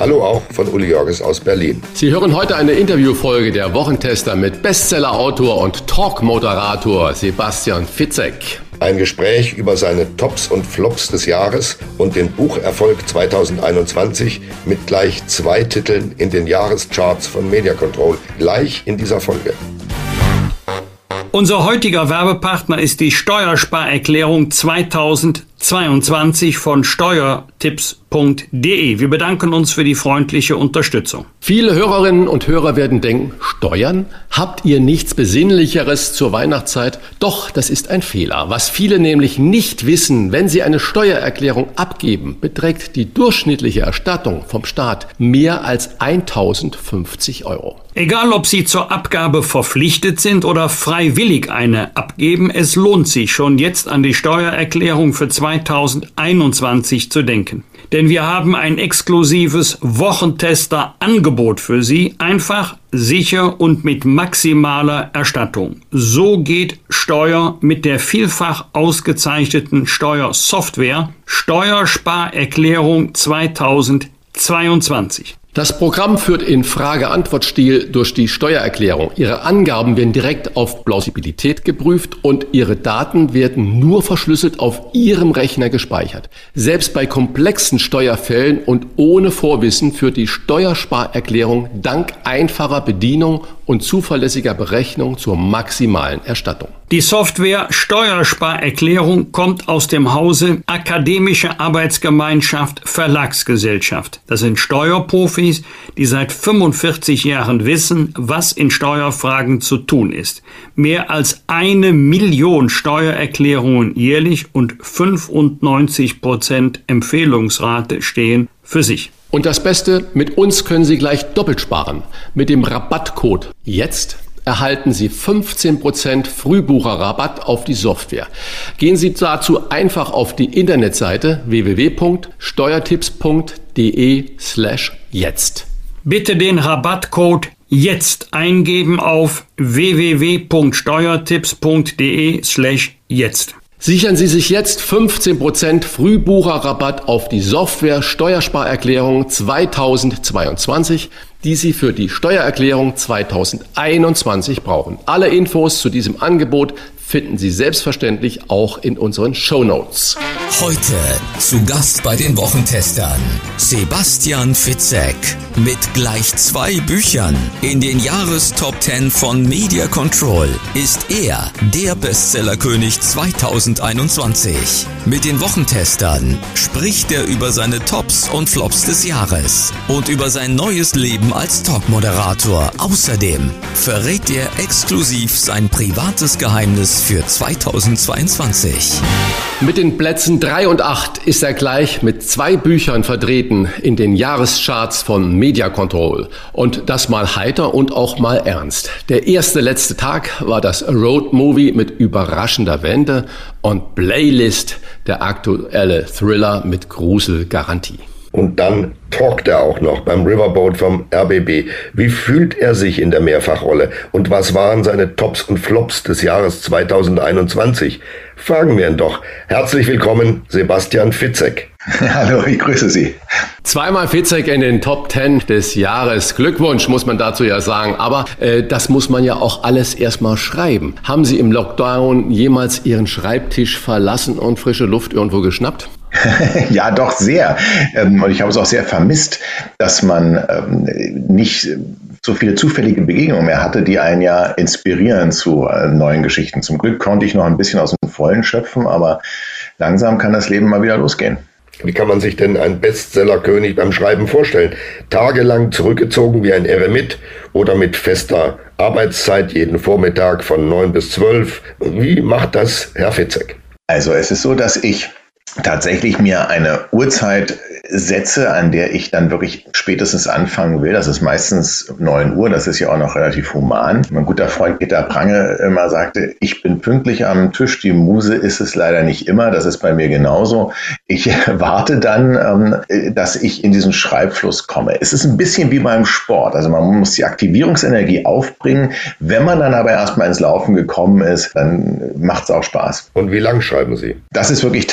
Hallo auch von Uli Jorges aus Berlin. Sie hören heute eine Interviewfolge der Wochentester mit Bestsellerautor und Talk-Moderator Sebastian Fitzek. Ein Gespräch über seine Tops und Flops des Jahres und den Bucherfolg 2021 mit gleich zwei Titeln in den Jahrescharts von Media Control. Gleich in dieser Folge. Unser heutiger Werbepartner ist die Steuersparerklärung 2022 von Steuertipps steuern.de. Wir bedanken uns für die freundliche Unterstützung. Viele Hörerinnen und Hörer werden denken, Steuern? Habt ihr nichts Besinnlicheres zur Weihnachtszeit? Doch, das ist ein Fehler. Was viele nämlich nicht wissen, wenn sie eine Steuererklärung abgeben, beträgt die durchschnittliche Erstattung vom Staat mehr als 1050 Euro. Egal, ob Sie zur Abgabe verpflichtet sind oder freiwillig eine abgeben, es lohnt sich schon jetzt an die Steuererklärung für 2021 zu denken denn wir haben ein exklusives Wochentester-Angebot für Sie, einfach, sicher und mit maximaler Erstattung. So geht Steuer mit der vielfach ausgezeichneten Steuersoftware Steuersparerklärung 2022. Das Programm führt in Frage-Antwort-Stil durch die Steuererklärung. Ihre Angaben werden direkt auf Plausibilität geprüft und Ihre Daten werden nur verschlüsselt auf Ihrem Rechner gespeichert. Selbst bei komplexen Steuerfällen und ohne Vorwissen führt die Steuersparerklärung dank einfacher Bedienung und zuverlässiger Berechnung zur maximalen Erstattung. Die Software Steuersparerklärung kommt aus dem Hause Akademische Arbeitsgemeinschaft Verlagsgesellschaft. Das sind Steuerprofis, die seit 45 Jahren wissen, was in Steuerfragen zu tun ist. Mehr als eine Million Steuererklärungen jährlich und 95 Prozent Empfehlungsrate stehen für sich. Und das Beste, mit uns können Sie gleich doppelt sparen. Mit dem Rabattcode jetzt erhalten Sie 15% Frühbucherrabatt auf die Software. Gehen Sie dazu einfach auf die Internetseite www.steuertipps.de slash jetzt. Bitte den Rabattcode jetzt eingeben auf www.steuertipps.de slash jetzt. Sichern Sie sich jetzt 15% Frühbucherrabatt auf die Software Steuersparerklärung 2022, die Sie für die Steuererklärung 2021 brauchen. Alle Infos zu diesem Angebot finden Sie selbstverständlich auch in unseren Show Notes. Heute zu Gast bei den Wochentestern Sebastian Fitzek mit gleich zwei Büchern in den Jahrestop 10 von Media Control ist er der Bestsellerkönig 2021. Mit den Wochentestern spricht er über seine Tops und Flops des Jahres und über sein neues Leben als Talkmoderator. Außerdem verrät er exklusiv sein privates Geheimnis für 2022. Mit den Plätzen 3 und 8 ist er gleich mit zwei Büchern vertreten in den Jahrescharts von Media Control. Und das mal heiter und auch mal ernst. Der erste letzte Tag war das Road Movie mit überraschender Wende und Playlist, der aktuelle Thriller mit Gruselgarantie. Und dann talkt er auch noch beim Riverboat vom RBB. Wie fühlt er sich in der Mehrfachrolle? Und was waren seine Tops und Flops des Jahres 2021? Fragen wir ihn doch. Herzlich willkommen, Sebastian Fitzek. Hallo, ich grüße Sie. Zweimal Fitzek in den Top 10 des Jahres. Glückwunsch, muss man dazu ja sagen. Aber äh, das muss man ja auch alles erstmal schreiben. Haben Sie im Lockdown jemals Ihren Schreibtisch verlassen und frische Luft irgendwo geschnappt? ja, doch sehr. Ähm, und ich habe es auch sehr vermisst, dass man ähm, nicht so viele zufällige Begegnungen mehr hatte, die einen ja inspirieren zu äh, neuen Geschichten. Zum Glück konnte ich noch ein bisschen aus dem Vollen schöpfen, aber langsam kann das Leben mal wieder losgehen. Wie kann man sich denn einen Bestsellerkönig beim Schreiben vorstellen? Tagelang zurückgezogen wie ein Eremit oder mit fester Arbeitszeit jeden Vormittag von neun bis zwölf? Wie macht das Herr Fitzek? Also es ist so, dass ich tatsächlich mir eine Uhrzeit setze, an der ich dann wirklich spätestens anfangen will. Das ist meistens 9 Uhr, das ist ja auch noch relativ human. Mein guter Freund Peter Prange immer sagte, ich bin pünktlich am Tisch, die Muse ist es leider nicht immer, das ist bei mir genauso. Ich warte dann, ähm, dass ich in diesen Schreibfluss komme. Es ist ein bisschen wie beim Sport, also man muss die Aktivierungsenergie aufbringen. Wenn man dann aber erstmal ins Laufen gekommen ist, dann macht es auch Spaß. Und wie lang schreiben Sie? Das ist wirklich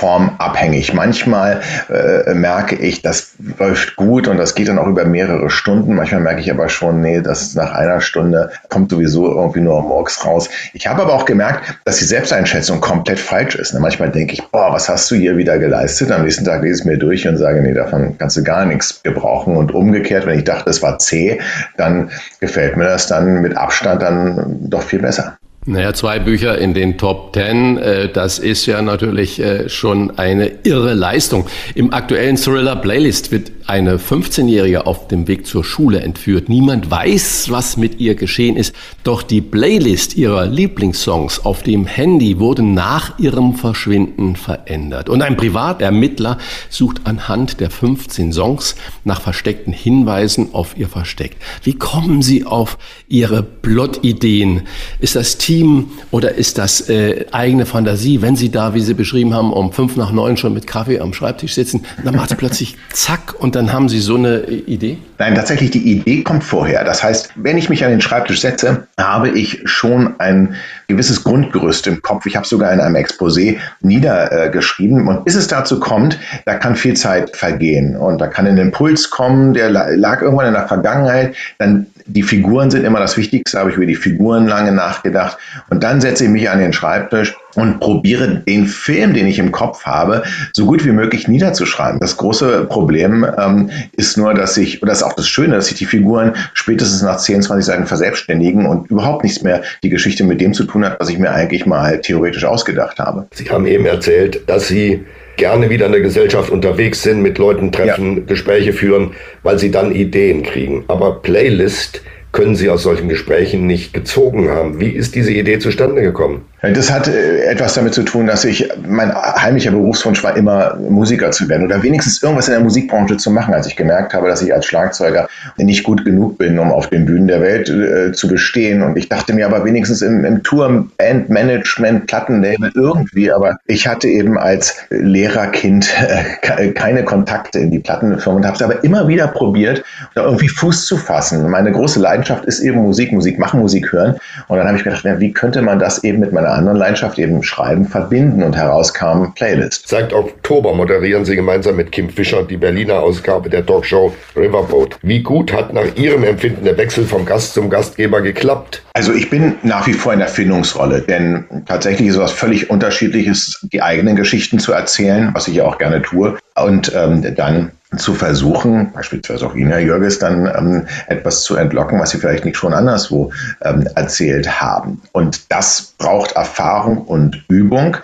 tagesformabhängig. Manchmal äh, merke ich, das läuft gut und das geht dann auch über mehrere Stunden. Manchmal merke ich aber schon, nee, das nach einer Stunde kommt sowieso irgendwie nur morgens raus. Ich habe aber auch gemerkt, dass die Selbsteinschätzung komplett falsch ist. Ne? Manchmal denke ich, boah, was hast du hier wieder geleistet? Am nächsten Tag lese ich es mir durch und sage, nee, davon kannst du gar nichts gebrauchen. Und umgekehrt, wenn ich dachte, es war zäh, dann gefällt mir das dann mit Abstand dann doch viel besser. Naja, zwei Bücher in den Top Ten, äh, das ist ja natürlich äh, schon eine irre Leistung. Im aktuellen Thriller Playlist wird eine 15-Jährige auf dem Weg zur Schule entführt. Niemand weiß, was mit ihr geschehen ist, doch die Playlist ihrer Lieblingssongs auf dem Handy wurde nach ihrem Verschwinden verändert. Und ein Privatermittler sucht anhand der 15 Songs nach versteckten Hinweisen auf ihr Versteck. Wie kommen Sie auf Ihre Plot-Ideen? Ist das Team oder ist das äh, eigene Fantasie, wenn Sie da, wie Sie beschrieben haben, um fünf nach neun schon mit Kaffee am Schreibtisch sitzen, dann macht es plötzlich zack und dann haben Sie so eine Idee? Nein, tatsächlich, die Idee kommt vorher. Das heißt, wenn ich mich an den Schreibtisch setze, habe ich schon ein gewisses Grundgerüst im Kopf. Ich habe sogar in einem Exposé niedergeschrieben. Und bis es dazu kommt, da kann viel Zeit vergehen. Und da kann ein Impuls kommen, der lag irgendwann in der Vergangenheit. Dann die Figuren sind immer das Wichtigste, habe ich über die Figuren lange nachgedacht. Und dann setze ich mich an den Schreibtisch und probiere den Film, den ich im Kopf habe, so gut wie möglich niederzuschreiben. Das große Problem ähm, ist nur, dass ich, und das ist auch das Schöne, dass sich die Figuren spätestens nach 10, 20 Seiten verselbstständigen und überhaupt nichts mehr die Geschichte mit dem zu tun hat, was ich mir eigentlich mal theoretisch ausgedacht habe. Sie haben eben erzählt, dass Sie gerne wieder in der Gesellschaft unterwegs sind, mit Leuten treffen, ja. Gespräche führen, weil sie dann Ideen kriegen. Aber Playlist können Sie aus solchen Gesprächen nicht gezogen haben. Wie ist diese Idee zustande gekommen? Das hat äh, etwas damit zu tun, dass ich, mein heimlicher Berufswunsch war immer, Musiker zu werden oder wenigstens irgendwas in der Musikbranche zu machen, als ich gemerkt habe, dass ich als Schlagzeuger nicht gut genug bin, um auf den Bühnen der Welt äh, zu bestehen. Und ich dachte mir aber wenigstens im, im Tour, Band, Management, Plattenlabel irgendwie, aber ich hatte eben als Lehrerkind äh, keine Kontakte in die Plattenfirmen und habe es aber immer wieder probiert, da irgendwie Fuß zu fassen. Meine große Leidenschaft ist eben Musik, Musik machen, Musik hören. Und dann habe ich gedacht, wie könnte man das eben mit meiner einer anderen Leidenschaft, eben Schreiben, verbinden und herauskam Playlist. Seit Oktober moderieren Sie gemeinsam mit Kim Fischer die Berliner Ausgabe der Talkshow Riverboat. Wie gut hat nach Ihrem Empfinden der Wechsel vom Gast zum Gastgeber geklappt? Also ich bin nach wie vor in der Findungsrolle, denn tatsächlich ist es was völlig unterschiedliches, die eigenen Geschichten zu erzählen, was ich ja auch gerne tue, und ähm, dann zu versuchen, beispielsweise auch Ina Jörges, dann ähm, etwas zu entlocken, was sie vielleicht nicht schon anderswo ähm, erzählt haben. Und das braucht Erfahrung und Übung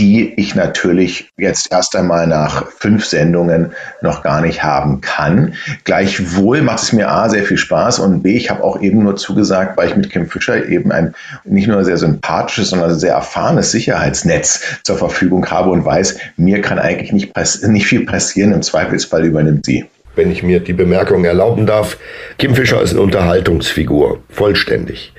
die ich natürlich jetzt erst einmal nach fünf Sendungen noch gar nicht haben kann. Gleichwohl macht es mir A sehr viel Spaß und B, ich habe auch eben nur zugesagt, weil ich mit Kim Fischer eben ein nicht nur sehr sympathisches, sondern sehr erfahrenes Sicherheitsnetz zur Verfügung habe und weiß, mir kann eigentlich nicht, nicht viel passieren. Im Zweifelsfall übernimmt sie wenn ich mir die Bemerkung erlauben darf, Kim Fischer ist eine Unterhaltungsfigur, vollständig.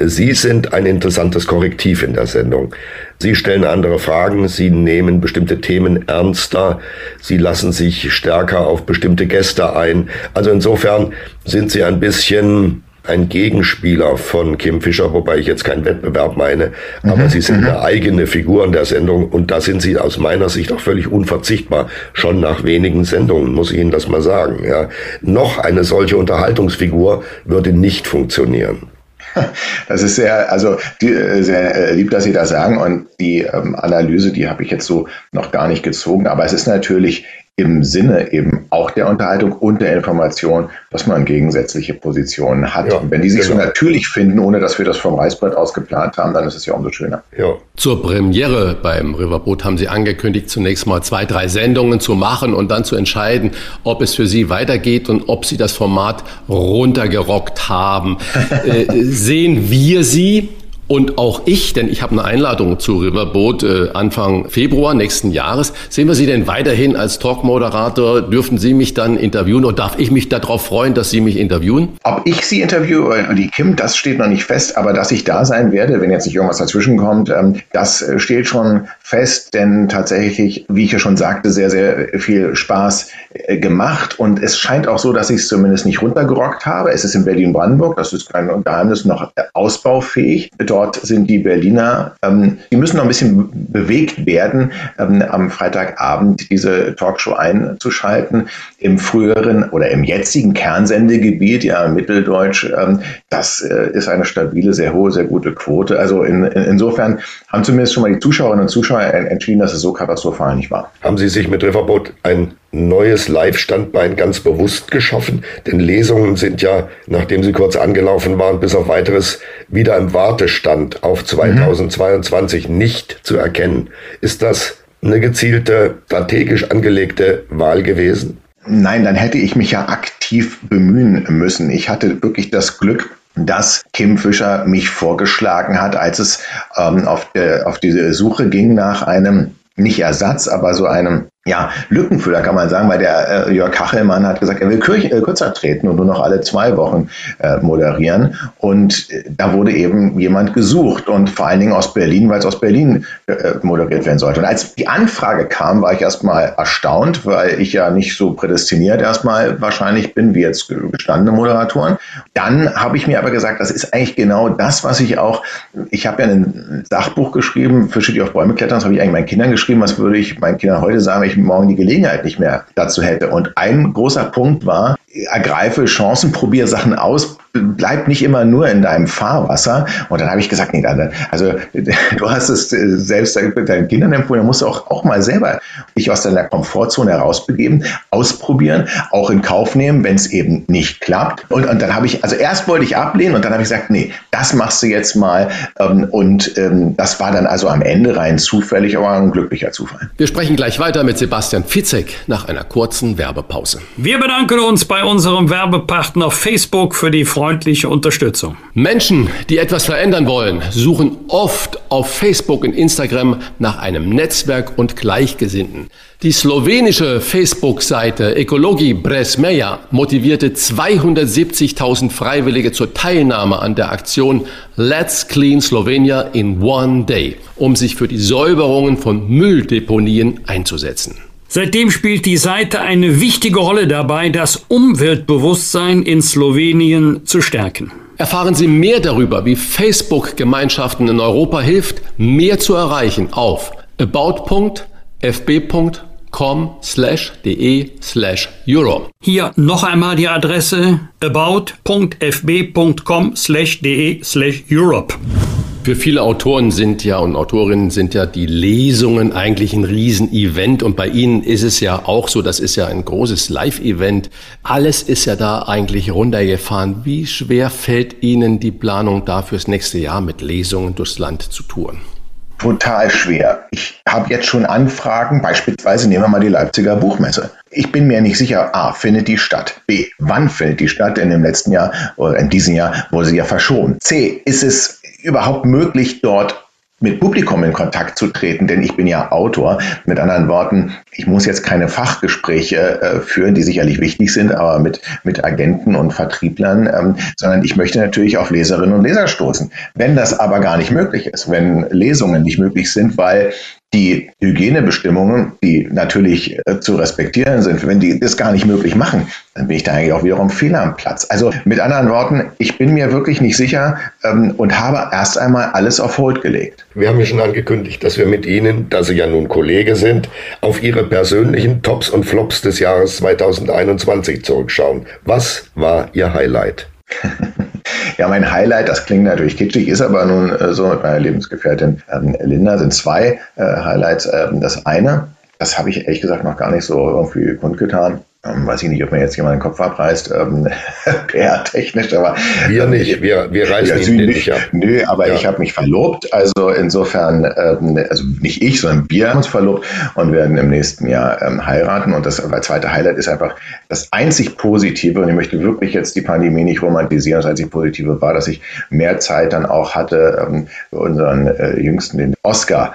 Sie sind ein interessantes Korrektiv in der Sendung. Sie stellen andere Fragen, Sie nehmen bestimmte Themen ernster, Sie lassen sich stärker auf bestimmte Gäste ein. Also insofern sind Sie ein bisschen ein Gegenspieler von Kim Fischer, wobei ich jetzt keinen Wettbewerb meine, aber mhm. sie sind mhm. eine eigene Figur in der Sendung und da sind sie aus meiner Sicht auch völlig unverzichtbar. Schon nach wenigen Sendungen muss ich Ihnen das mal sagen. Ja. Noch eine solche Unterhaltungsfigur würde nicht funktionieren. Das ist sehr, also die, äh, sehr äh, lieb, dass Sie das sagen. Und die ähm, Analyse, die habe ich jetzt so noch gar nicht gezogen. Aber es ist natürlich im Sinne eben auch der Unterhaltung und der Information, dass man gegensätzliche Positionen hat. Ja, wenn die sich genau. so natürlich finden, ohne dass wir das vom Reißbrett aus geplant haben, dann ist es ja umso schöner. Ja. Zur Premiere beim Riverboot haben Sie angekündigt, zunächst mal zwei, drei Sendungen zu machen und dann zu entscheiden, ob es für Sie weitergeht und ob Sie das Format runtergerockt haben. äh, sehen wir Sie Und auch ich, denn ich habe eine Einladung zu Riverboat äh, Anfang Februar nächsten Jahres. Sehen wir Sie denn weiterhin als Talkmoderator? Dürfen Sie mich dann interviewen oder darf ich mich darauf freuen, dass Sie mich interviewen? Ob ich Sie interviewe oder die Kim, das steht noch nicht fest, aber dass ich da sein werde, wenn jetzt nicht irgendwas dazwischen kommt, ähm, das äh, steht schon fest, denn tatsächlich, wie ich ja schon sagte, sehr, sehr viel Spaß äh, gemacht und es scheint auch so, dass ich es zumindest nicht runtergerockt habe. Es ist in Berlin-Brandenburg, das ist kein Geheimnis, noch ausbaufähig. Dort sind die Berliner, ähm, die müssen noch ein bisschen bewegt werden, ähm, am Freitagabend diese Talkshow einzuschalten. Im früheren oder im jetzigen Kernsendegebiet, ja, Mitteldeutsch, ähm, das äh, ist eine stabile, sehr hohe, sehr gute Quote. Also in, in, insofern haben zumindest schon mal die Zuschauerinnen und Zuschauer entschieden, dass es so katastrophal nicht war. Haben Sie sich mit Riverboat ein neues Live-Standbein ganz bewusst geschaffen? Denn Lesungen sind ja, nachdem sie kurz angelaufen waren, bis auf weiteres wieder im Wartestand auf 2022 mhm. nicht zu erkennen. Ist das eine gezielte, strategisch angelegte Wahl gewesen? Nein, dann hätte ich mich ja aktiv bemühen müssen. Ich hatte wirklich das Glück, dass Kim Fischer mich vorgeschlagen hat, als es ähm, auf, äh, auf diese Suche ging nach einem nicht Ersatz, aber so einem ja, Lückenfüller kann man sagen, weil der äh, Jörg Kachelmann hat gesagt, er will kür äh, kürzer treten und nur noch alle zwei Wochen äh, moderieren. Und äh, da wurde eben jemand gesucht und vor allen Dingen aus Berlin, weil es aus Berlin äh, moderiert werden sollte. Und als die Anfrage kam, war ich erstmal erstaunt, weil ich ja nicht so prädestiniert erstmal wahrscheinlich bin wie jetzt gestandene Moderatoren. Dann habe ich mir aber gesagt, das ist eigentlich genau das, was ich auch, ich habe ja ein Sachbuch geschrieben, Fische, die auf Bäume klettern, das habe ich eigentlich meinen Kindern geschrieben, was würde ich meinen Kindern heute sagen, ich morgen die Gelegenheit nicht mehr dazu hätte. Und ein großer Punkt war, ergreife Chancen, probiere Sachen aus, bleib nicht immer nur in deinem Fahrwasser. Und dann habe ich gesagt, nee, also du hast es äh, selbst mit deinen Kindern empfohlen, dann musst du auch, auch mal selber dich aus deiner Komfortzone herausbegeben, ausprobieren, auch in Kauf nehmen, wenn es eben nicht klappt. Und, und dann habe ich, also erst wollte ich ablehnen und dann habe ich gesagt, nee, das machst du jetzt mal. Ähm, und ähm, das war dann also am Ende rein zufällig, aber ein glücklicher Zufall. Wir sprechen gleich weiter mit Sebastian Fitzek nach einer kurzen Werbepause. Wir bedanken uns bei unserem Werbepartner Facebook für die freundliche Unterstützung. Menschen, die etwas verändern wollen, suchen oft auf Facebook und Instagram nach einem Netzwerk und Gleichgesinnten. Die slowenische Facebook-Seite Ekologi Bresmeja motivierte 270.000 Freiwillige zur Teilnahme an der Aktion Let's Clean Slovenia in One Day, um sich für die Säuberungen von Mülldeponien einzusetzen. Seitdem spielt die Seite eine wichtige Rolle dabei, das Umweltbewusstsein in Slowenien zu stärken. Erfahren Sie mehr darüber, wie Facebook-Gemeinschaften in Europa hilft, mehr zu erreichen auf about.fb.com slash de slash euro. Hier noch einmal die Adresse about.fb.com Für viele Autoren sind ja und Autorinnen sind ja die Lesungen eigentlich ein Riesenevent und bei Ihnen ist es ja auch so, das ist ja ein großes Live-Event. Alles ist ja da eigentlich runtergefahren. Wie schwer fällt Ihnen die Planung da fürs nächste Jahr mit Lesungen durchs Land zu touren? Total schwer. Ich habe jetzt schon Anfragen, beispielsweise nehmen wir mal die Leipziger Buchmesse. Ich bin mir nicht sicher, A, findet die statt? B, wann findet die statt? Denn im letzten Jahr oder in diesem Jahr wurde sie ja verschoben. C, ist es überhaupt möglich, dort mit Publikum in Kontakt zu treten, denn ich bin ja Autor. Mit anderen Worten, ich muss jetzt keine Fachgespräche äh, führen, die sicherlich wichtig sind, aber mit, mit Agenten und Vertrieblern, ähm, sondern ich möchte natürlich auf Leserinnen und Leser stoßen. Wenn das aber gar nicht möglich ist, wenn Lesungen nicht möglich sind, weil die Hygienebestimmungen, die natürlich äh, zu respektieren sind, wenn die das gar nicht möglich machen, dann bin ich da eigentlich auch wiederum Fehler am Platz. Also mit anderen Worten, ich bin mir wirklich nicht sicher ähm, und habe erst einmal alles auf Hold gelegt. Wir haben ja schon angekündigt, dass wir mit Ihnen, da Sie ja nun Kollege sind, auf Ihre persönlichen Tops und Flops des Jahres 2021 zurückschauen. Was war Ihr Highlight? Ja, mein Highlight, das klingt natürlich kitschig, ist aber nun äh, so mit meiner Lebensgefährtin ähm, Linda, sind zwei äh, Highlights. Ähm, das eine, das habe ich ehrlich gesagt noch gar nicht so irgendwie kundgetan. Ähm, weiß ich nicht, ob mir jetzt jemand den Kopf abreißt, ähm, PR-technisch, aber. Wir nicht, wir, wir reißen ja, ihn nicht ab. Nö, aber ja. ich habe mich verlobt, also insofern, ähm, also nicht ich, sondern wir haben uns verlobt und werden im nächsten Jahr ähm, heiraten. Und das zweite Highlight ist einfach das einzig Positive, und ich möchte wirklich jetzt die Pandemie nicht romantisieren, das einzig Positive war, dass ich mehr Zeit dann auch hatte, ähm, für unseren äh, Jüngsten, den Oscar, ähm,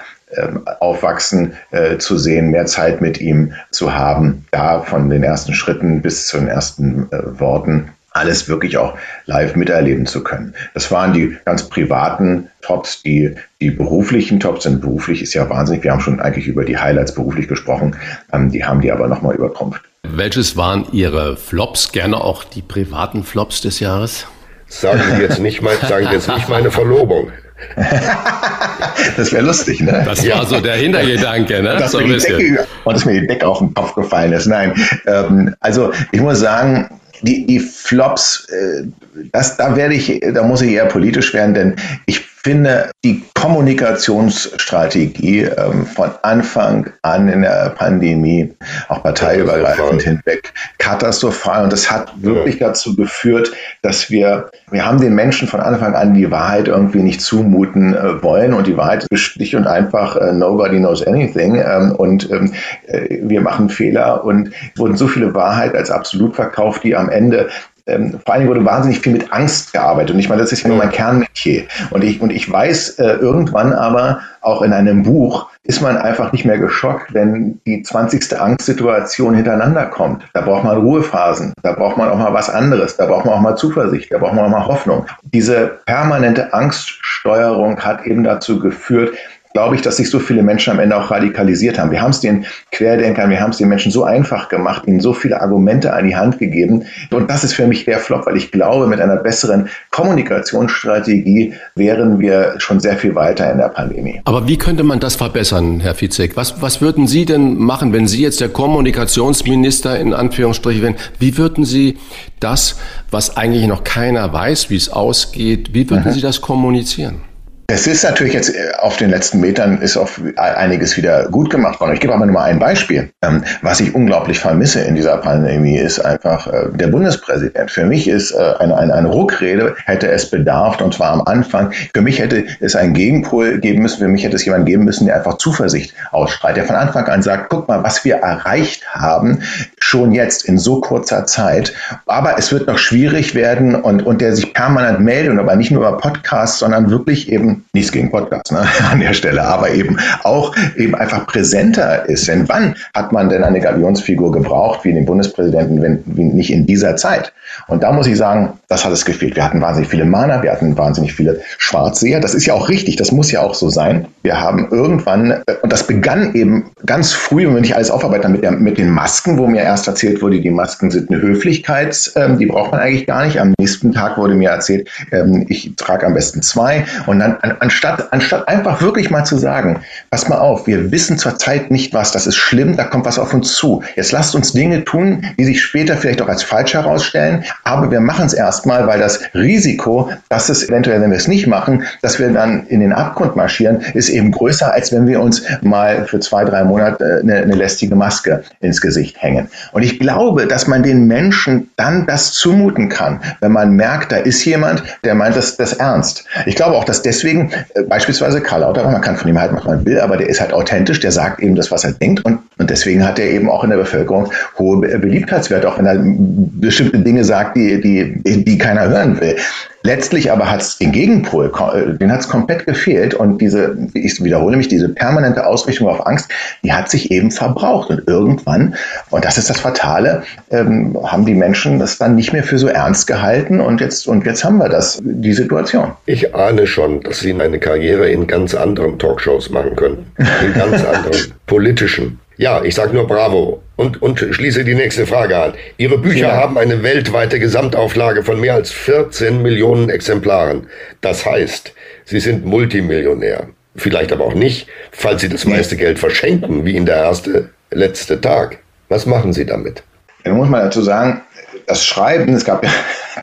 aufwachsen äh, zu sehen, mehr Zeit mit ihm zu haben, da von den ersten Schritten bis zu den ersten äh, Worten alles wirklich auch live miterleben zu können. Das waren die ganz privaten Tops, die, die beruflichen Tops sind. Beruflich ist ja wahnsinnig. Wir haben schon eigentlich über die Highlights beruflich gesprochen. Ähm, die haben die aber nochmal übertrumpft. Welches waren Ihre Flops? Gerne auch die privaten Flops des Jahres? Sagen Sie jetzt nicht, mein, sagen Sie jetzt nicht meine Verlobung. das wäre lustig, ne? Das war so der Hintergedanke, ne? Dass so mir Decke, und dass mir die Decke auf den Kopf gefallen ist. Nein, ähm, also ich muss sagen, die, die Flops, äh, das, da werde ich, da muss ich eher politisch werden, denn ich finde die Kommunikationsstrategie ähm, von Anfang an in der Pandemie, auch parteiübergreifend hinweg, katastrophal. Und das hat wirklich ja. dazu geführt, dass wir, wir haben den Menschen von Anfang an die Wahrheit irgendwie nicht zumuten äh, wollen. Und die Wahrheit ist schlicht und einfach, äh, nobody knows anything. Ähm, und ähm, äh, wir machen Fehler und wurden so viele Wahrheit als absolut verkauft, die am Ende ähm, vor allen Dingen wurde wahnsinnig viel mit Angst gearbeitet. Und ich meine, das ist ja nur mein Kernmetier. Und ich, und ich weiß äh, irgendwann aber, auch in einem Buch, ist man einfach nicht mehr geschockt, wenn die 20. Angstsituation hintereinander kommt. Da braucht man Ruhephasen, da braucht man auch mal was anderes, da braucht man auch mal Zuversicht, da braucht man auch mal Hoffnung. Diese permanente Angststeuerung hat eben dazu geführt, glaube ich, dass sich so viele Menschen am Ende auch radikalisiert haben. Wir haben es den Querdenkern, wir haben es den Menschen so einfach gemacht, ihnen so viele Argumente an die Hand gegeben. Und das ist für mich der Flop, weil ich glaube, mit einer besseren Kommunikationsstrategie wären wir schon sehr viel weiter in der Pandemie. Aber wie könnte man das verbessern, Herr Fizek? Was, was würden Sie denn machen, wenn Sie jetzt der Kommunikationsminister in Anführungsstrichen wären? Wie würden Sie das, was eigentlich noch keiner weiß, wie es ausgeht, wie würden mhm. Sie das kommunizieren? Es ist natürlich jetzt äh, auf den letzten Metern ist auf einiges wieder gut gemacht worden. Ich gebe aber nur mal ein Beispiel. Ähm, was ich unglaublich vermisse in dieser Pandemie ist einfach äh, der Bundespräsident. Für mich ist äh, eine, eine, eine Ruckrede hätte es bedarf und zwar am Anfang. Für mich hätte es einen Gegenpol geben müssen. Für mich hätte es jemanden geben müssen, der einfach Zuversicht ausstrahlt, der von Anfang an sagt, guck mal, was wir erreicht haben, schon jetzt in so kurzer Zeit. Aber es wird noch schwierig werden und, und der sich permanent meldet, und aber nicht nur über Podcasts, sondern wirklich eben nichts gegen Podcasts ne, an der Stelle, aber eben auch eben einfach präsenter ist. Denn wann hat man denn eine Galionsfigur gebraucht, wie den Bundespräsidenten, wenn wie nicht in dieser Zeit? Und da muss ich sagen, das hat es gefehlt. Wir hatten wahnsinnig viele Mana, wir hatten wahnsinnig viele Schwarzseher. Das ist ja auch richtig, das muss ja auch so sein. Wir haben irgendwann, äh, und das begann eben ganz früh, wenn nicht alles aufarbeiten, mit, der, mit den Masken, wo mir erst erzählt wurde, die Masken sind eine Höflichkeit, ähm, die braucht man eigentlich gar nicht. Am nächsten Tag wurde mir erzählt, ähm, ich trage am besten zwei. Und dann anstatt, anstatt einfach wirklich mal zu sagen, pass mal auf, wir wissen zurzeit nicht was, das ist schlimm, da kommt was auf uns zu. Jetzt lasst uns Dinge tun, die sich später vielleicht auch als falsch herausstellen, aber wir machen es erstmal, weil das Risiko, dass es eventuell, wenn wir es nicht machen, dass wir dann in den Abgrund marschieren, ist eben größer, als wenn wir uns mal für zwei, drei Monate eine, eine lästige Maske ins Gesicht hängen. Und ich glaube, dass man den Menschen dann das zumuten kann, wenn man merkt, da ist jemand, der meint das, das ernst. Ich glaube auch, dass deswegen deswegen äh, beispielsweise Karl Lauterbach, man kann von ihm halten, was man will, aber der ist halt authentisch, der sagt eben das, was er denkt und, und deswegen hat er eben auch in der Bevölkerung hohe Beliebtheitswerte, auch wenn er bestimmte Dinge sagt, die, die, die keiner hören will. Letztlich aber hat es den Gegenpol, äh, den hat es komplett gefehlt und diese, ich wiederhole mich, diese permanente Ausrichtung auf Angst, die hat sich eben verbraucht und irgendwann, und das ist das Fatale, ähm, haben die Menschen das dann nicht mehr für so ernst gehalten und jetzt, und jetzt haben wir das, die Situation. Ich ahne schon, dass Sie eine Karriere in ganz anderen Talkshows machen können, in ganz anderen politischen. Ja, ich sage nur Bravo und, und schließe die nächste Frage an. Ihre Bücher ja. haben eine weltweite Gesamtauflage von mehr als 14 Millionen Exemplaren. Das heißt, Sie sind Multimillionär. Vielleicht aber auch nicht, falls Sie das meiste Geld verschenken, wie in der erste letzte Tag. Was machen Sie damit? Da muss man dazu sagen, das Schreiben, es gab ja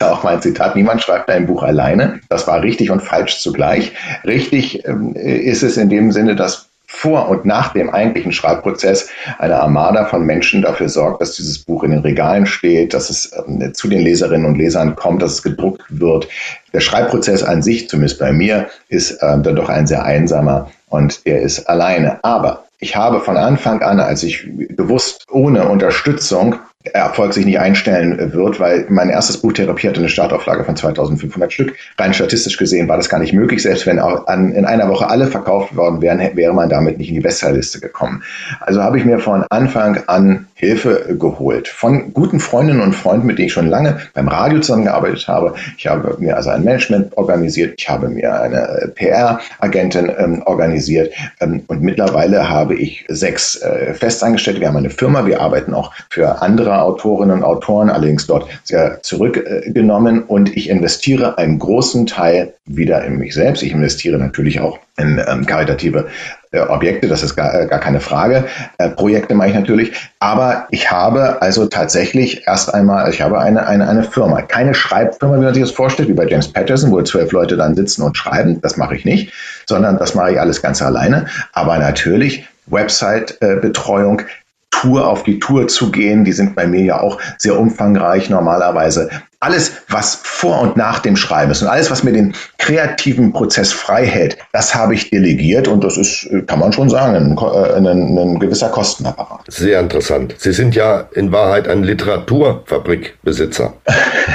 auch mal ein Zitat, niemand schreibt ein Buch alleine. Das war richtig und falsch zugleich. Richtig ähm, ist es in dem Sinne, dass vor und nach dem eigentlichen Schreibprozess eine Armada von Menschen dafür sorgt, dass dieses Buch in den Regalen steht, dass es ähm, zu den Leserinnen und Lesern kommt, dass es gedruckt wird. Der Schreibprozess an sich, zumindest bei mir, ist ähm, dann doch ein sehr einsamer und er ist alleine. Aber ich habe von Anfang an, als ich bewusst ohne Unterstützung Erfolg sich nicht einstellen wird, weil mein erstes Buch Therapie hatte eine Startauflage von 2500 Stück. Rein statistisch gesehen war das gar nicht möglich. Selbst wenn an, in einer Woche alle verkauft worden wären, wäre man damit nicht in die Bestsellerliste gekommen. Also habe ich mir von Anfang an Hilfe geholt. Von guten Freundinnen und Freunden, mit denen ich schon lange beim Radio zusammengearbeitet habe. Ich habe mir also ein Management organisiert. Ich habe mir eine PR-Agentin ähm, organisiert. Ähm, und mittlerweile habe ich sechs äh, Festangestellte. Wir haben eine Firma. Wir arbeiten auch für andere andere Autorinnen und Autoren, allerdings dort sehr zurückgenommen. Und ich investiere einen großen Teil wieder in mich selbst. Ich investiere natürlich auch in ähm, karitative äh, Objekte, das ist gar, äh, gar keine Frage. Äh, Projekte mache ich natürlich. Aber ich habe also tatsächlich erst einmal, ich habe eine, eine, eine Firma. Keine Schreibfirma, wie man sich das vorstellt, wie bei James Patterson, wo zwölf Leute dann sitzen und schreiben. Das mache ich nicht, sondern das mache ich alles ganz alleine. Aber natürlich Website-Betreuung, Tour auf die Tour zu gehen. Die sind bei mir ja auch sehr umfangreich normalerweise. Alles, was vor und nach dem Schreiben ist und alles, was mir den kreativen Prozess frei hält, das habe ich delegiert und das ist, kann man schon sagen, ein, ein, ein gewisser Kostenapparat. Sehr interessant. Sie sind ja in Wahrheit ein Literaturfabrikbesitzer.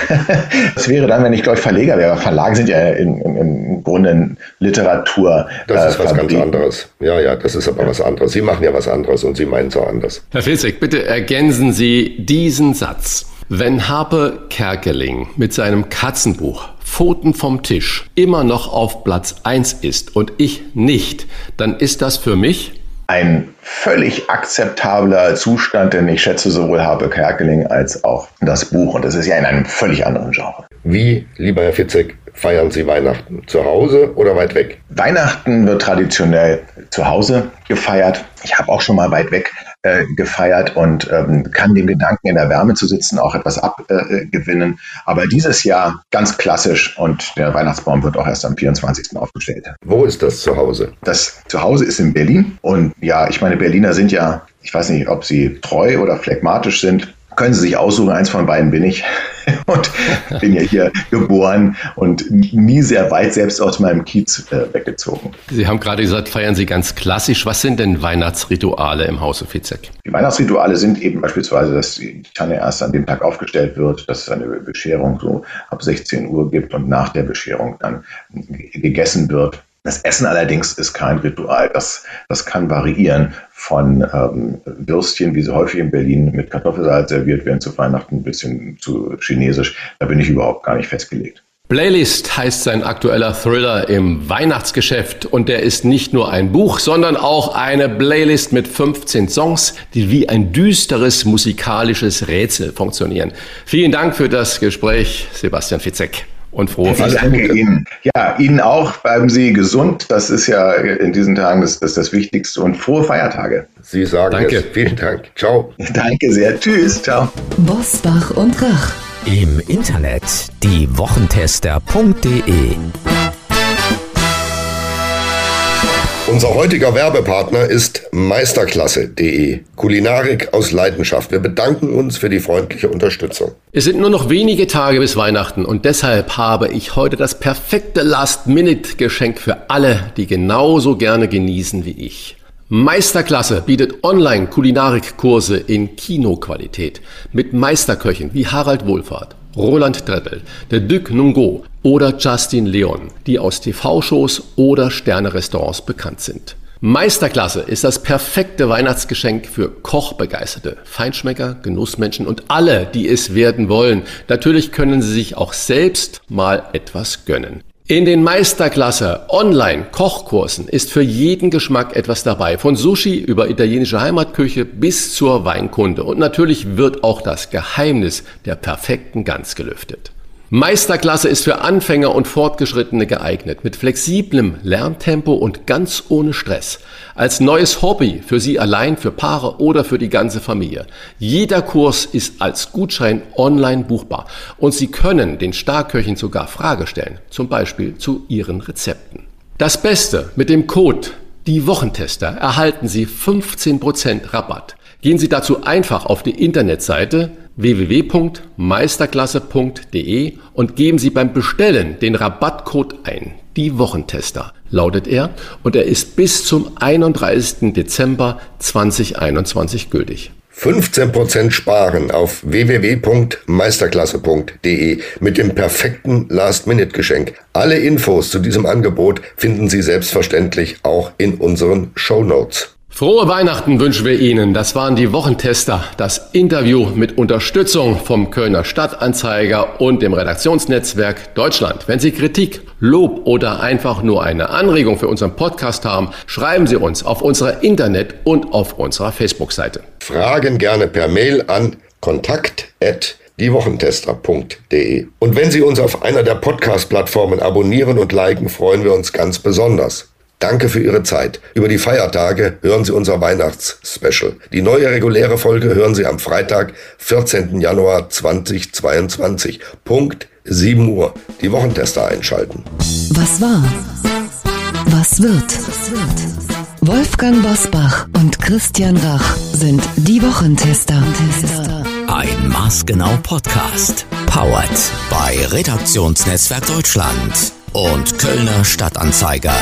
das wäre dann, wenn ich, glaube ich, Verleger wäre. Verlage sind ja in, in, im Grunde Literatur. Das ist was Fabrik. ganz anderes. Ja, ja, das ist aber was anderes. Sie machen ja was anderes und Sie meinen so anders. Herr Filzek, bitte ergänzen Sie diesen Satz. Wenn Harpe Kerkeling mit seinem Katzenbuch Pfoten vom Tisch immer noch auf Platz 1 ist und ich nicht, dann ist das für mich ein völlig akzeptabler Zustand, denn ich schätze sowohl Harpe Kerkeling als auch das Buch und das ist ja in einem völlig anderen Genre. Wie, lieber Herr Fitzek, feiern Sie Weihnachten? Zu Hause oder weit weg? Weihnachten wird traditionell zu Hause gefeiert. Ich habe auch schon mal weit weg äh, gefeiert und ähm, kann dem Gedanken, in der Wärme zu sitzen, auch etwas abgewinnen. Äh, Aber dieses Jahr ganz klassisch und der Weihnachtsbaum wird auch erst am 24. aufgestellt. Wo ist das Zuhause? Das Zuhause ist in Berlin und ja, ich meine, Berliner sind ja, ich weiß nicht, ob sie treu oder phlegmatisch sind können Sie sich aussuchen, eins von beiden bin ich. Und bin ja hier geboren und nie sehr weit selbst aus meinem Kiez äh, weggezogen. Sie haben gerade gesagt, feiern Sie ganz klassisch. Was sind denn Weihnachtsrituale im Hause Fitzek? Die Weihnachtsrituale sind eben beispielsweise, dass die Tanne erst an dem Tag aufgestellt wird, dass es eine Bescherung so ab 16 Uhr gibt und nach der Bescherung dann gegessen wird. Das Essen allerdings ist kein Ritual. Das, das kann variieren von ähm, Würstchen, wie sie häufig in Berlin mit Kartoffelsalz serviert werden zu Weihnachten, bis hin zu chinesisch. Da bin ich überhaupt gar nicht festgelegt. Playlist heißt sein aktueller Thriller im Weihnachtsgeschäft und der ist nicht nur ein Buch, sondern auch eine Playlist mit 15 Songs, die wie ein düsteres musikalisches Rätsel funktionieren. Vielen Dank für das Gespräch, Sebastian Fitzek und frohe Weihnachten. Danke Ihnen. Ja, Ihnen auch. Bleiben Sie gesund. Das ist ja in diesen Tagen das, das, das Wichtigste. Und frohe Feiertage. Sie sagen Danke. es. Vielen Dank. Ciao. Danke sehr. Tschüss. Ciao. Bosbach und Rach. Im Internet diewochentester.de Unser heutiger Werbepartner ist meisterklasse.de. Kulinarik aus Leidenschaft. Wir bedanken uns für die freundliche Unterstützung. Es sind nur noch wenige Tage bis Weihnachten und deshalb habe ich heute das perfekte Last-Minute-Geschenk für alle, die genauso gerne genießen wie ich. Meisterklasse bietet Online-Kulinarikkurse in Kinoqualität mit Meisterköchen wie Harald Wohlfahrt. Roland Treppel, der Duc Nungo oder Justin Leon, die aus TV-Shows oder Sterne-Restaurants bekannt sind. Meisterklasse ist das perfekte Weihnachtsgeschenk für Kochbegeisterte, Feinschmecker, Genussmenschen und alle, die es werden wollen. Natürlich können sie sich auch selbst mal etwas gönnen. In den Meisterklasse Online-Kochkursen ist für jeden Geschmack etwas dabei. Von Sushi über italienische Heimatküche bis zur Weinkunde. Und natürlich wird auch das Geheimnis der perfekten Gans gelüftet. Meisterklasse ist für Anfänger und Fortgeschrittene geeignet, mit flexiblem Lerntempo und ganz ohne Stress. Als neues Hobby für Sie allein, für Paare oder für die ganze Familie. Jeder Kurs ist als Gutschein online buchbar und Sie können den Starköchen sogar Frage stellen, zum Beispiel zu Ihren Rezepten. Das Beste mit dem Code die Wochentester erhalten Sie 15% Rabatt. Gehen Sie dazu einfach auf die Internetseite www.meisterklasse.de und geben Sie beim Bestellen den Rabattcode ein. Die Wochentester lautet er und er ist bis zum 31. Dezember 2021 gültig. 15% sparen auf www.meisterklasse.de mit dem perfekten Last-Minute-Geschenk. Alle Infos zu diesem Angebot finden Sie selbstverständlich auch in unseren Show Notes. Frohe Weihnachten wünschen wir Ihnen. Das waren die Wochentester. Das Interview mit Unterstützung vom Kölner Stadtanzeiger und dem Redaktionsnetzwerk Deutschland. Wenn Sie Kritik, Lob oder einfach nur eine Anregung für unseren Podcast haben, schreiben Sie uns auf unserer Internet- und auf unserer Facebook-Seite. Fragen gerne per Mail an kontakt@ diewochentester.de. Und wenn Sie uns auf einer der Podcast-Plattformen abonnieren und liken, freuen wir uns ganz besonders. Danke für Ihre Zeit. Über die Feiertage hören Sie unser Weihnachtsspecial. Die neue reguläre Folge hören Sie am Freitag, 14. Januar 2022. Punkt 7 Uhr. Die Wochentester einschalten. Was war? Was wird? Wolfgang Bosbach und Christian Rach sind die Wochentester. Ein Maßgenau Podcast. Powered bei Redaktionsnetzwerk Deutschland und Kölner Stadtanzeiger.